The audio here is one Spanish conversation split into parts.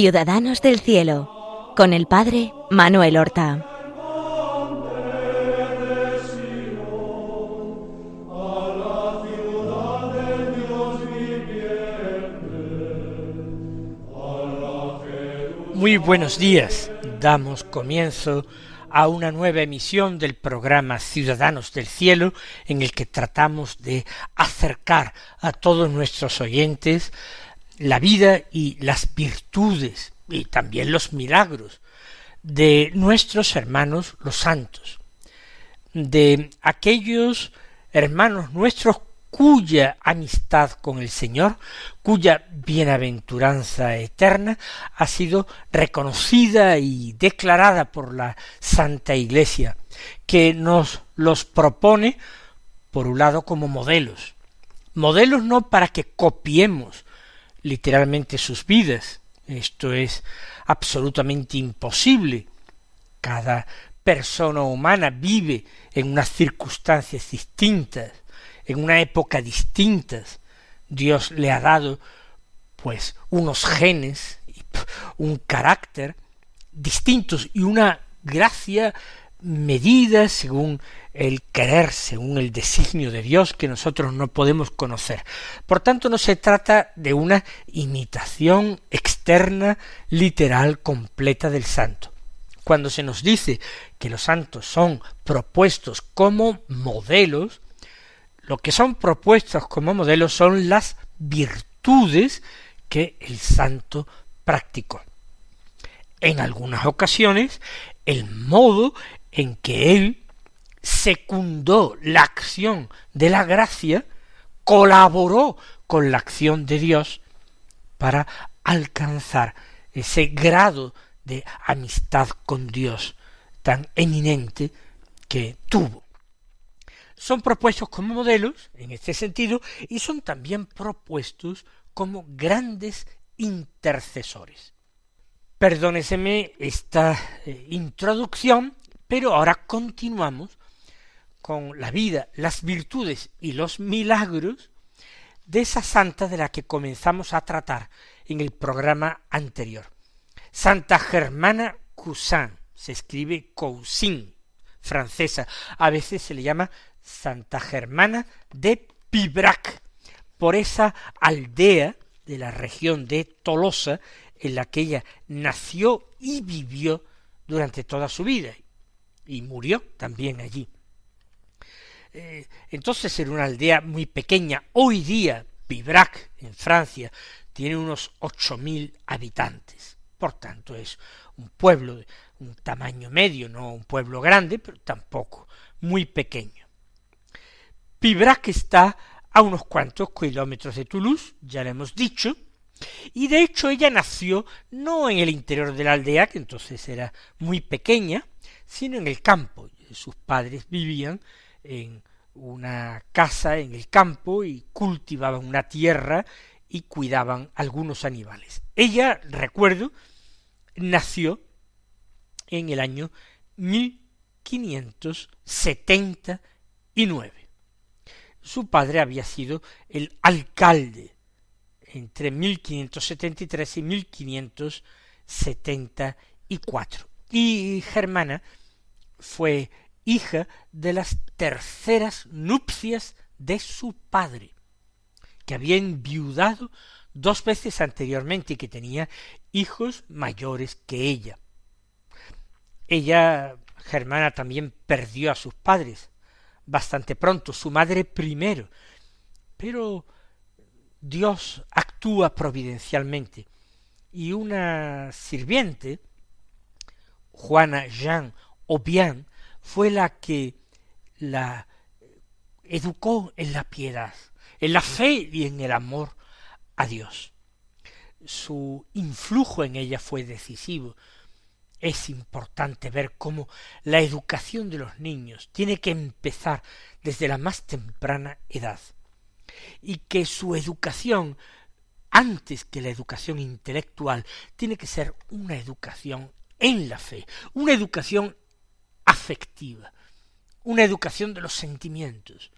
Ciudadanos del Cielo, con el Padre Manuel Horta. Muy buenos días. Damos comienzo a una nueva emisión del programa Ciudadanos del Cielo, en el que tratamos de acercar a todos nuestros oyentes la vida y las virtudes y también los milagros de nuestros hermanos los santos, de aquellos hermanos nuestros cuya amistad con el Señor, cuya bienaventuranza eterna ha sido reconocida y declarada por la Santa Iglesia, que nos los propone, por un lado, como modelos. Modelos no para que copiemos literalmente sus vidas. Esto es absolutamente imposible. Cada persona humana vive en unas circunstancias distintas, en una época distintas. Dios le ha dado pues unos genes, un carácter distintos y una gracia medida según el querer, según el designio de Dios que nosotros no podemos conocer. Por tanto, no se trata de una imitación externa, literal, completa del santo. Cuando se nos dice que los santos son propuestos como modelos, lo que son propuestos como modelos son las virtudes que el santo practicó. En algunas ocasiones, el modo en que él secundó la acción de la gracia, colaboró con la acción de Dios para alcanzar ese grado de amistad con Dios tan eminente que tuvo son propuestos como modelos, en este sentido, y son también propuestos como grandes intercesores. Perdóneseme esta eh, introducción, pero ahora continuamos con la vida, las virtudes y los milagros de esa santa de la que comenzamos a tratar en el programa anterior. Santa Germana Cousin, se escribe Cousin, francesa, a veces se le llama Santa Germana de Pibrac, por esa aldea de la región de Tolosa en la que ella nació y vivió durante toda su vida y murió también allí. Eh, entonces era una aldea muy pequeña. Hoy día Pibrac en Francia tiene unos ocho mil habitantes. Por tanto es un pueblo de un tamaño medio, no un pueblo grande, pero tampoco muy pequeño. Pibrac está a unos cuantos kilómetros de Toulouse, ya lo hemos dicho, y de hecho ella nació no en el interior de la aldea, que entonces era muy pequeña, sino en el campo. Sus padres vivían en una casa en el campo y cultivaban una tierra y cuidaban algunos animales. Ella, recuerdo, nació en el año 1579. Su padre había sido el alcalde entre 1573 y 1574. Y Germana fue hija de las terceras nupcias de su padre, que había enviudado dos veces anteriormente y que tenía hijos mayores que ella. Ella, Germana, también perdió a sus padres, bastante pronto, su madre primero. Pero Dios actúa providencialmente y una sirviente, Juana Jean Obian, fue la que la educó en la piedad, en la fe y en el amor a Dios. Su influjo en ella fue decisivo, es importante ver cómo la educación de los niños tiene que empezar desde la más temprana edad y que su educación antes que la educación intelectual tiene que ser una educación en la fe, una educación afectiva, una educación de los sentimientos,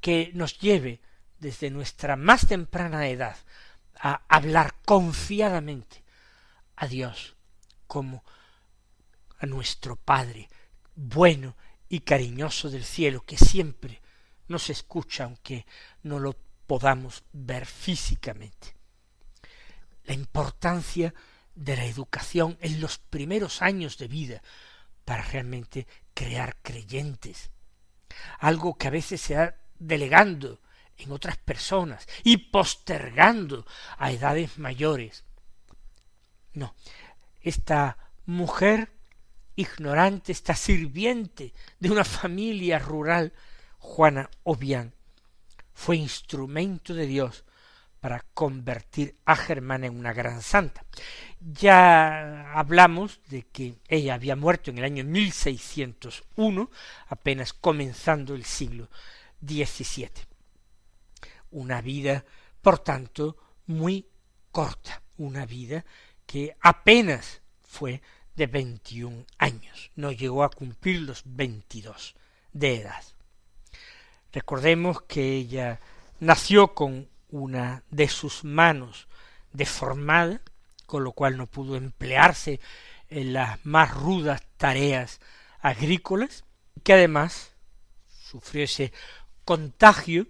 que nos lleve desde nuestra más temprana edad a hablar confiadamente a Dios como a nuestro Padre, bueno y cariñoso del cielo, que siempre nos escucha aunque no lo podamos ver físicamente. La importancia de la educación en los primeros años de vida para realmente crear creyentes. Algo que a veces se ha delegando en otras personas y postergando a edades mayores. No, esta mujer ignorante, esta sirviente de una familia rural, Juana Obián, fue instrumento de Dios para convertir a Germana en una gran santa. Ya hablamos de que ella había muerto en el año 1601, apenas comenzando el siglo XVII. Una vida, por tanto, muy corta, una vida que apenas fue de veintiún años, no llegó a cumplir los veintidós de edad. Recordemos que ella nació con una de sus manos deformada, con lo cual no pudo emplearse en las más rudas tareas agrícolas, que además sufrió ese contagio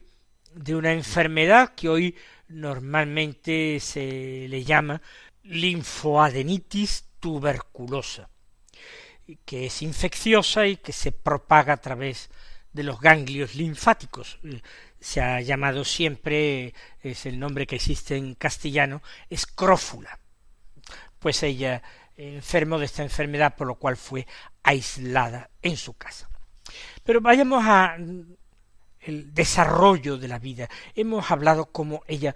de una enfermedad que hoy normalmente se le llama linfoadenitis tuberculosa, que es infecciosa y que se propaga a través de los ganglios linfáticos. Se ha llamado siempre, es el nombre que existe en castellano, escrófula. Pues ella enfermó de esta enfermedad, por lo cual fue aislada en su casa. Pero vayamos a el desarrollo de la vida. Hemos hablado como ella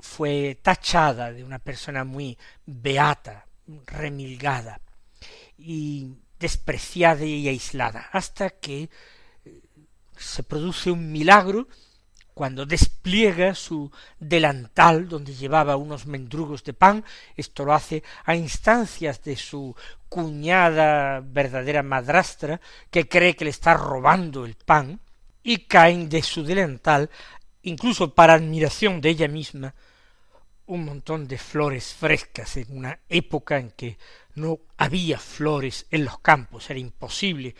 fue tachada de una persona muy beata, remilgada y despreciada y aislada, hasta que eh, se produce un milagro cuando despliega su delantal donde llevaba unos mendrugos de pan, esto lo hace a instancias de su cuñada verdadera madrastra, que cree que le está robando el pan, y caen de su delantal, incluso para admiración de ella misma, un montón de flores frescas en una época en que no había flores en los campos, era imposible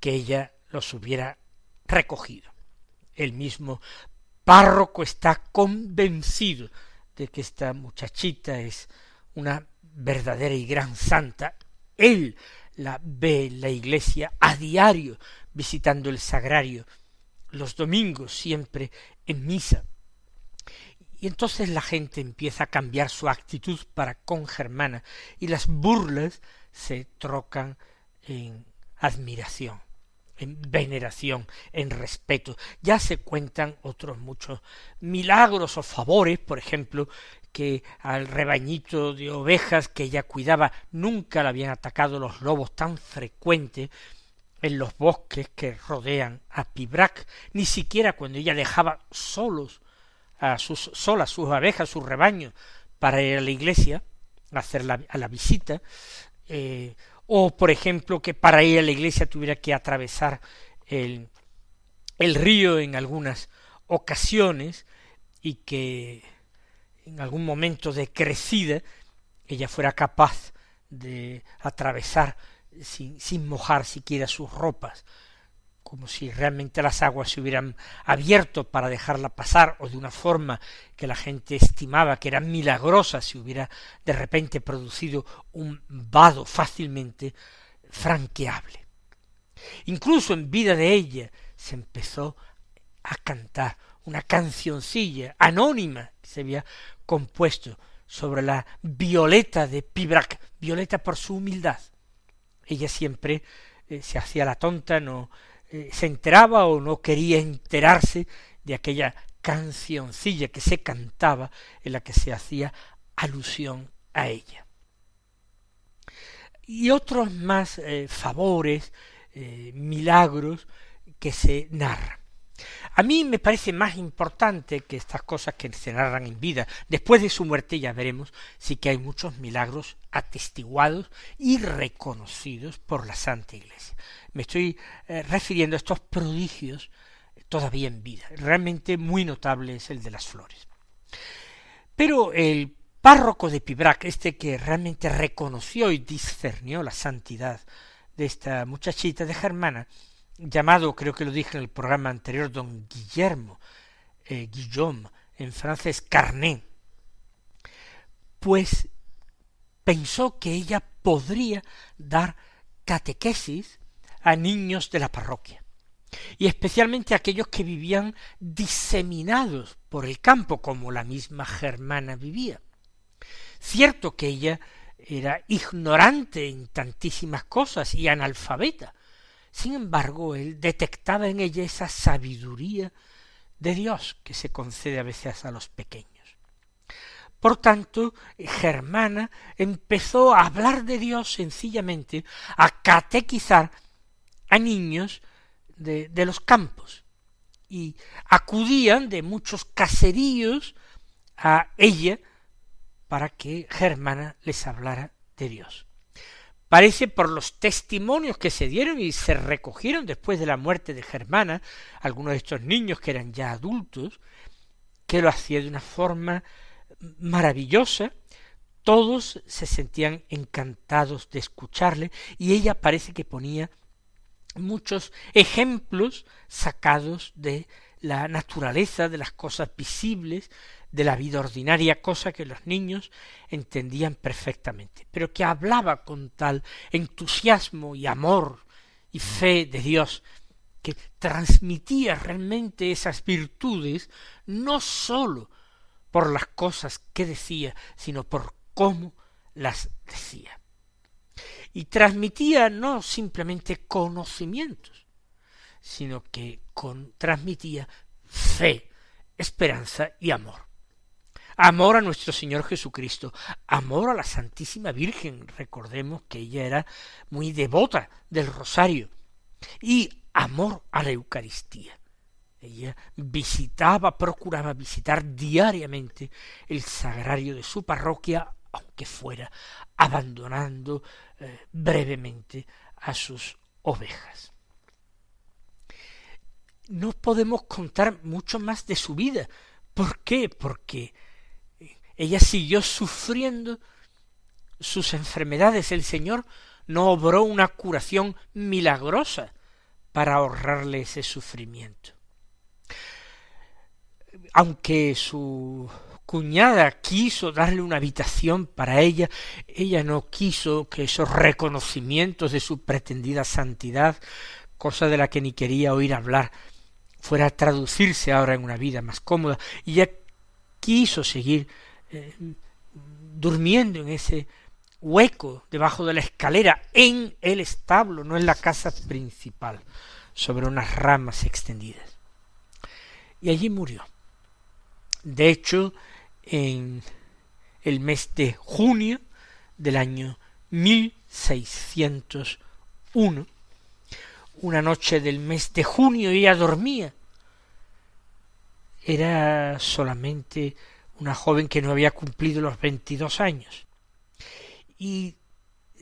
que ella los hubiera recogido. El mismo párroco está convencido de que esta muchachita es una verdadera y gran santa. Él la ve en la iglesia a diario visitando el sagrario, los domingos siempre en misa, y entonces la gente empieza a cambiar su actitud para con Germana y las burlas se trocan en admiración, en veneración, en respeto. Ya se cuentan otros muchos milagros o favores, por ejemplo, que al rebañito de ovejas que ella cuidaba nunca la habían atacado los lobos tan frecuentes en los bosques que rodean a Pibrac, ni siquiera cuando ella dejaba solos a sus solas, sus abejas, sus rebaños, para ir a la iglesia, a hacer la, a la visita, eh, o por ejemplo que para ir a la iglesia tuviera que atravesar el, el río en algunas ocasiones y que en algún momento de crecida ella fuera capaz de atravesar sin, sin mojar siquiera sus ropas, como si realmente las aguas se hubieran abierto para dejarla pasar o de una forma que la gente estimaba que era milagrosa si hubiera de repente producido un vado fácilmente franqueable. Incluso en vida de ella se empezó a cantar una cancioncilla anónima que se había compuesto sobre la Violeta de Pibrac, Violeta por su humildad. Ella siempre eh, se hacía la tonta, no eh, se enteraba o no quería enterarse de aquella cancioncilla que se cantaba en la que se hacía alusión a ella. Y otros más eh, favores, eh, milagros que se narran. A mí me parece más importante que estas cosas que se narran en vida. Después de su muerte ya veremos sí que hay muchos milagros atestiguados y reconocidos por la Santa Iglesia. Me estoy eh, refiriendo a estos prodigios todavía en vida. Realmente muy notable es el de las flores. Pero el párroco de Pibrac, este que realmente reconoció y discernió la santidad de esta muchachita de Germana, llamado, creo que lo dije en el programa anterior, don Guillermo, eh, Guillaume, en francés Carnet, pues pensó que ella podría dar catequesis a niños de la parroquia, y especialmente a aquellos que vivían diseminados por el campo, como la misma Germana vivía. Cierto que ella era ignorante en tantísimas cosas y analfabeta, sin embargo, él detectaba en ella esa sabiduría de Dios que se concede a veces a los pequeños. Por tanto, Germana empezó a hablar de Dios sencillamente, a catequizar a niños de, los campos, y acudían de muchos caseríos a ella para que Germana les hablara de Dios. Parece por los testimonios que se dieron y se recogieron después de la muerte de Germana, algunos de estos niños que eran ya adultos, que lo hacía de una forma maravillosa, todos se sentían encantados de escucharle y ella parece que ponía muchos ejemplos sacados de la naturaleza, de las cosas visibles, de la vida ordinaria, cosa que los niños entendían perfectamente, pero que hablaba con tal entusiasmo y amor y fe de Dios, que transmitía realmente esas virtudes no sólo por las cosas que decía, sino por cómo las decía. Y transmitía no simplemente conocimientos, sino que con, transmitía fe, esperanza y amor. Amor a nuestro Señor Jesucristo, amor a la Santísima Virgen, recordemos que ella era muy devota del rosario, y amor a la Eucaristía. Ella visitaba, procuraba visitar diariamente el sagrario de su parroquia, aunque fuera abandonando eh, brevemente a sus ovejas. No podemos contar mucho más de su vida. ¿Por qué? Porque ella siguió sufriendo sus enfermedades. El Señor no obró una curación milagrosa para ahorrarle ese sufrimiento aunque su cuñada quiso darle una habitación para ella, ella no quiso que esos reconocimientos de su pretendida santidad, cosa de la que ni quería oír hablar, fuera a traducirse ahora en una vida más cómoda, y ella quiso seguir eh, durmiendo en ese hueco debajo de la escalera, en el establo, no en la casa principal, sobre unas ramas extendidas. Y allí murió. De hecho, en el mes de junio del año 1601, una noche del mes de junio ella dormía. Era solamente una joven que no había cumplido los veintidós años. Y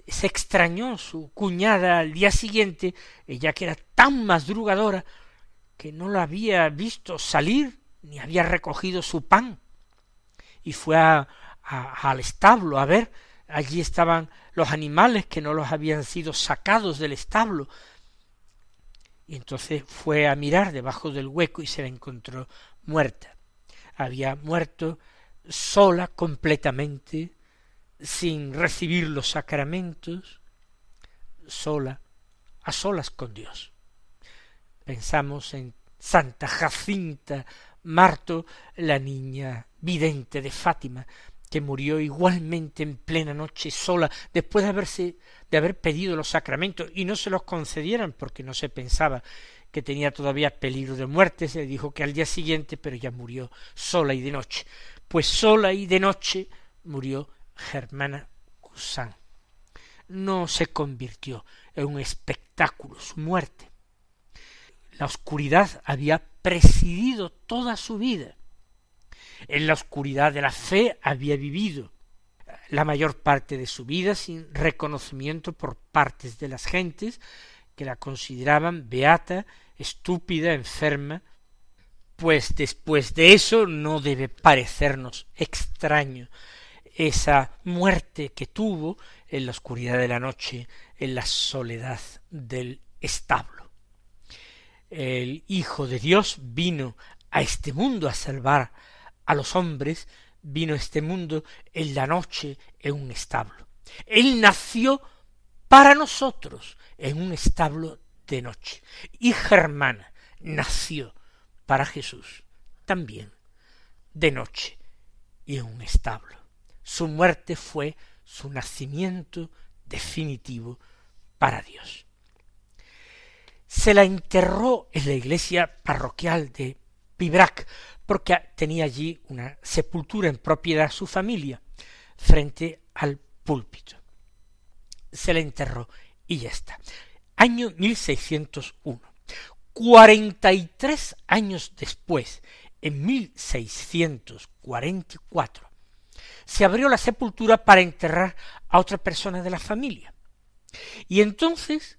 se extrañó su cuñada al día siguiente, ella que era tan madrugadora, que no la había visto salir ni había recogido su pan. Y fue a, al establo a ver, allí estaban los animales que no los habían sido sacados del establo. Y entonces fue a mirar debajo del hueco y se la encontró muerta. Había muerto sola completamente, sin recibir los sacramentos, sola, a solas con Dios. Pensamos en Santa Jacinta Marto, la niña vidente de Fátima, que murió igualmente en plena noche sola, después de haberse de haber pedido los sacramentos y no se los concedieran porque no se pensaba que tenía todavía peligro de muerte, se dijo que al día siguiente, pero ya murió sola y de noche. Pues sola y de noche murió Germana Cusán. No se convirtió en un espectáculo su muerte, la oscuridad había presidido toda su vida. En la oscuridad de la fe había vivido la mayor parte de su vida sin reconocimiento por partes de las gentes que la consideraban beata, estúpida, enferma, pues después de eso no debe parecernos extraño esa muerte que tuvo en la oscuridad de la noche, en la soledad del establo. El Hijo de Dios vino a este mundo a salvar a los hombres, vino a este mundo en la noche en un establo. Él nació para nosotros en un establo de noche. Y Germana nació para Jesús también de noche y en un establo. Su muerte fue su nacimiento definitivo para Dios. Se la enterró en la iglesia parroquial de Pibrac, porque tenía allí una sepultura en propiedad de su familia, frente al púlpito. Se la enterró y ya está. Año 1601. Cuarenta y tres años después, en 1644, se abrió la sepultura para enterrar a otra persona de la familia. Y entonces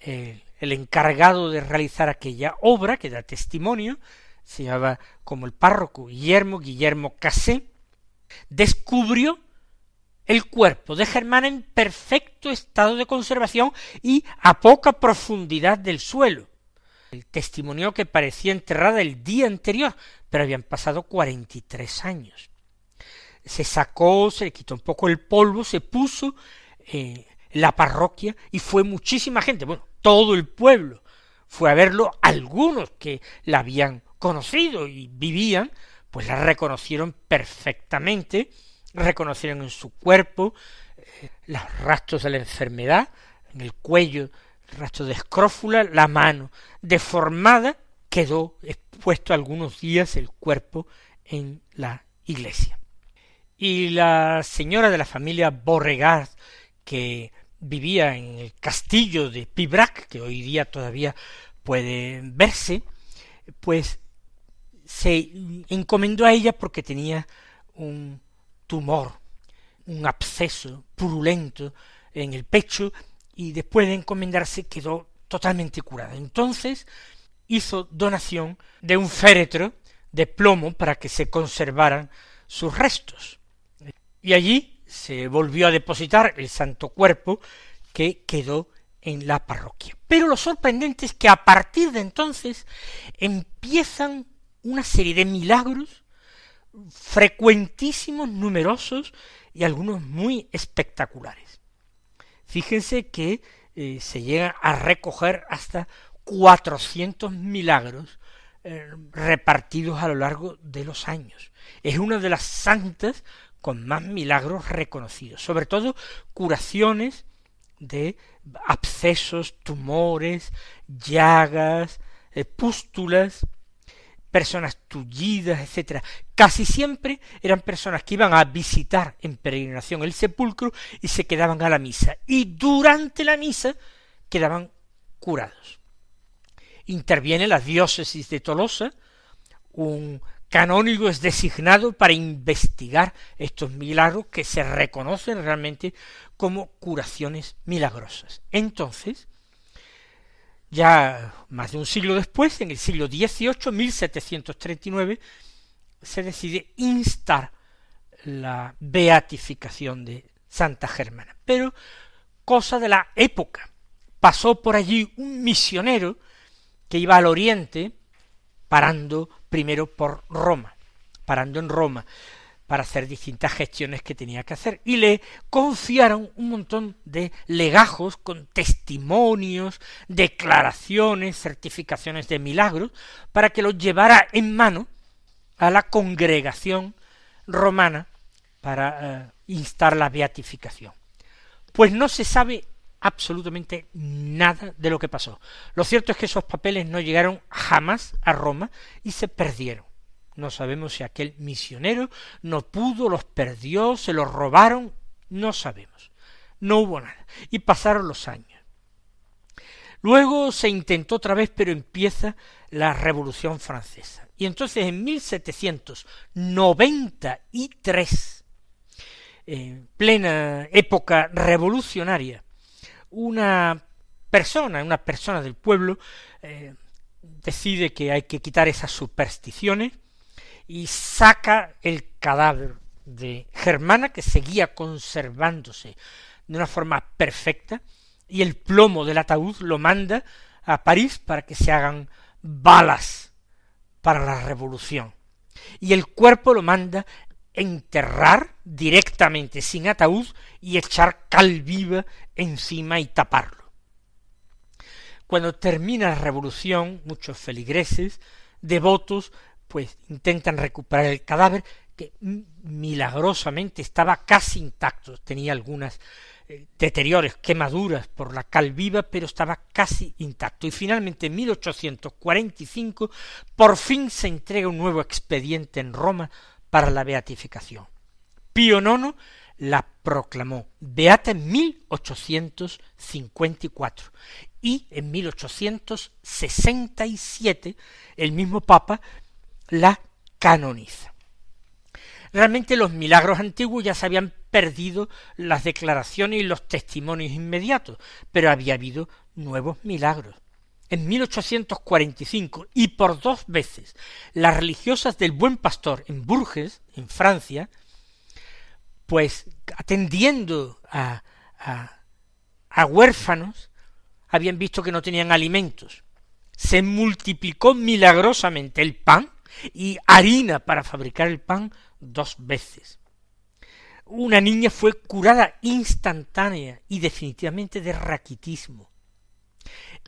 el, el encargado de realizar aquella obra, que da testimonio, se llamaba como el párroco Guillermo, Guillermo Casé, descubrió el cuerpo de Germana en perfecto estado de conservación y a poca profundidad del suelo. El testimonio que parecía enterrada el día anterior, pero habían pasado cuarenta y tres años. Se sacó, se le quitó un poco el polvo, se puso en la parroquia y fue muchísima gente, bueno, todo el pueblo fue a verlo, algunos que la habían conocido y vivían, pues la reconocieron perfectamente, reconocieron en su cuerpo eh, los rastros de la enfermedad, en el cuello rastros de escrófula, la mano deformada, quedó expuesto algunos días el cuerpo en la iglesia. Y la señora de la familia Borregard, que vivía en el castillo de Pibrac, que hoy día todavía puede verse, pues se encomendó a ella porque tenía un tumor, un absceso purulento en el pecho y después de encomendarse quedó totalmente curada. Entonces hizo donación de un féretro de plomo para que se conservaran sus restos. Y allí se volvió a depositar el santo cuerpo que quedó en la parroquia. Pero lo sorprendente es que a partir de entonces empiezan una serie de milagros frecuentísimos, numerosos y algunos muy espectaculares. Fíjense que eh, se llega a recoger hasta cuatrocientos milagros eh, repartidos a lo largo de los años. Es una de las santas con más milagros reconocidos, sobre todo curaciones de abscesos, tumores, llagas, eh, pústulas, personas tullidas, etcétera. Casi siempre eran personas que iban a visitar en peregrinación el sepulcro y se quedaban a la misa. Y durante la misa quedaban curados. Interviene la diócesis de Tolosa, un canónigo es designado para investigar estos milagros que se reconocen realmente como curaciones milagrosas. Entonces, ya más de un siglo después, en el siglo XVIII, 1739, se decide instar la beatificación de Santa Germana. Pero cosa de la época. Pasó por allí un misionero que iba al oriente, parando primero por Roma, parando en Roma, para hacer distintas gestiones que tenía que hacer. Y le confiaron un montón de legajos con testimonios, declaraciones, certificaciones de milagros, para que los llevara en mano a la congregación romana para eh, instar la beatificación. Pues no se sabe absolutamente nada de lo que pasó. Lo cierto es que esos papeles no llegaron jamás a Roma y se perdieron. No sabemos si aquel misionero no pudo, los perdió, se los robaron, no sabemos. No hubo nada. Y pasaron los años. Luego se intentó otra vez, pero empieza la Revolución Francesa. Y entonces en 1793, en plena época revolucionaria, una persona, una persona del pueblo, eh, decide que hay que quitar esas supersticiones y saca el cadáver de Germana que seguía conservándose de una forma perfecta y el plomo del ataúd lo manda a París para que se hagan balas para la revolución y el cuerpo lo manda enterrar directamente sin ataúd y echar cal viva encima y taparlo. Cuando termina la revolución, muchos feligreses, devotos, pues intentan recuperar el cadáver que milagrosamente estaba casi intacto, tenía algunas eh, deteriores, quemaduras por la cal viva, pero estaba casi intacto. Y finalmente en 1845 por fin se entrega un nuevo expediente en Roma para la beatificación. Pío IX la proclamó beata en 1854 y en 1867 el mismo Papa la canoniza. Realmente los milagros antiguos ya se habían perdido las declaraciones y los testimonios inmediatos, pero había habido nuevos milagros. En 1845 y por dos veces las religiosas del Buen Pastor en Bourges, en Francia, pues atendiendo a, a, a huérfanos, habían visto que no tenían alimentos. Se multiplicó milagrosamente el pan y harina para fabricar el pan dos veces. Una niña fue curada instantánea y definitivamente de raquitismo,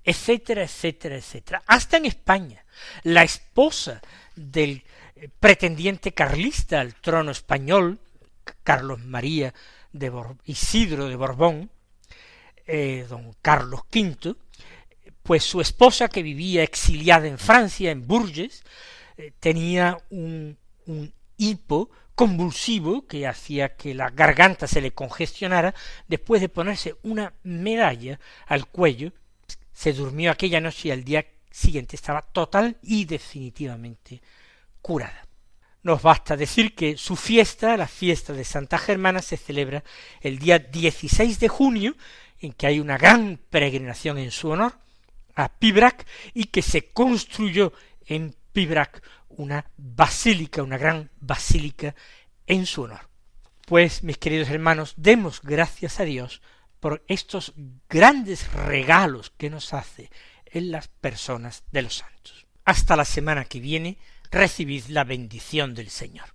etcétera, etcétera, etcétera. Hasta en España, la esposa del eh, pretendiente carlista al trono español, Carlos María de Isidro de Borbón, eh, don Carlos V, pues su esposa que vivía exiliada en Francia, en Bourges, tenía un, un hipo convulsivo que hacía que la garganta se le congestionara, después de ponerse una medalla al cuello, se durmió aquella noche y al día siguiente estaba total y definitivamente curada. Nos basta decir que su fiesta, la fiesta de Santa Germana, se celebra el día 16 de junio, en que hay una gran peregrinación en su honor, a Pibrac, y que se construyó en Pibrac una basílica, una gran basílica en su honor. Pues, mis queridos hermanos, demos gracias a Dios por estos grandes regalos que nos hace en las personas de los santos. Hasta la semana que viene, recibid la bendición del Señor.